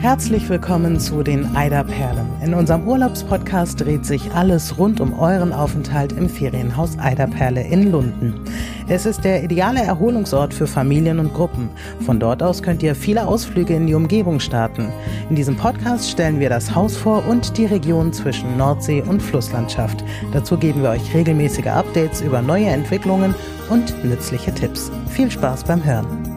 Herzlich willkommen zu den Eiderperlen. In unserem Urlaubspodcast dreht sich alles rund um euren Aufenthalt im Ferienhaus Eiderperle in Lunden. Es ist der ideale Erholungsort für Familien und Gruppen. Von dort aus könnt ihr viele Ausflüge in die Umgebung starten. In diesem Podcast stellen wir das Haus vor und die Region zwischen Nordsee und Flusslandschaft. Dazu geben wir euch regelmäßige Updates über neue Entwicklungen und nützliche Tipps. Viel Spaß beim Hören.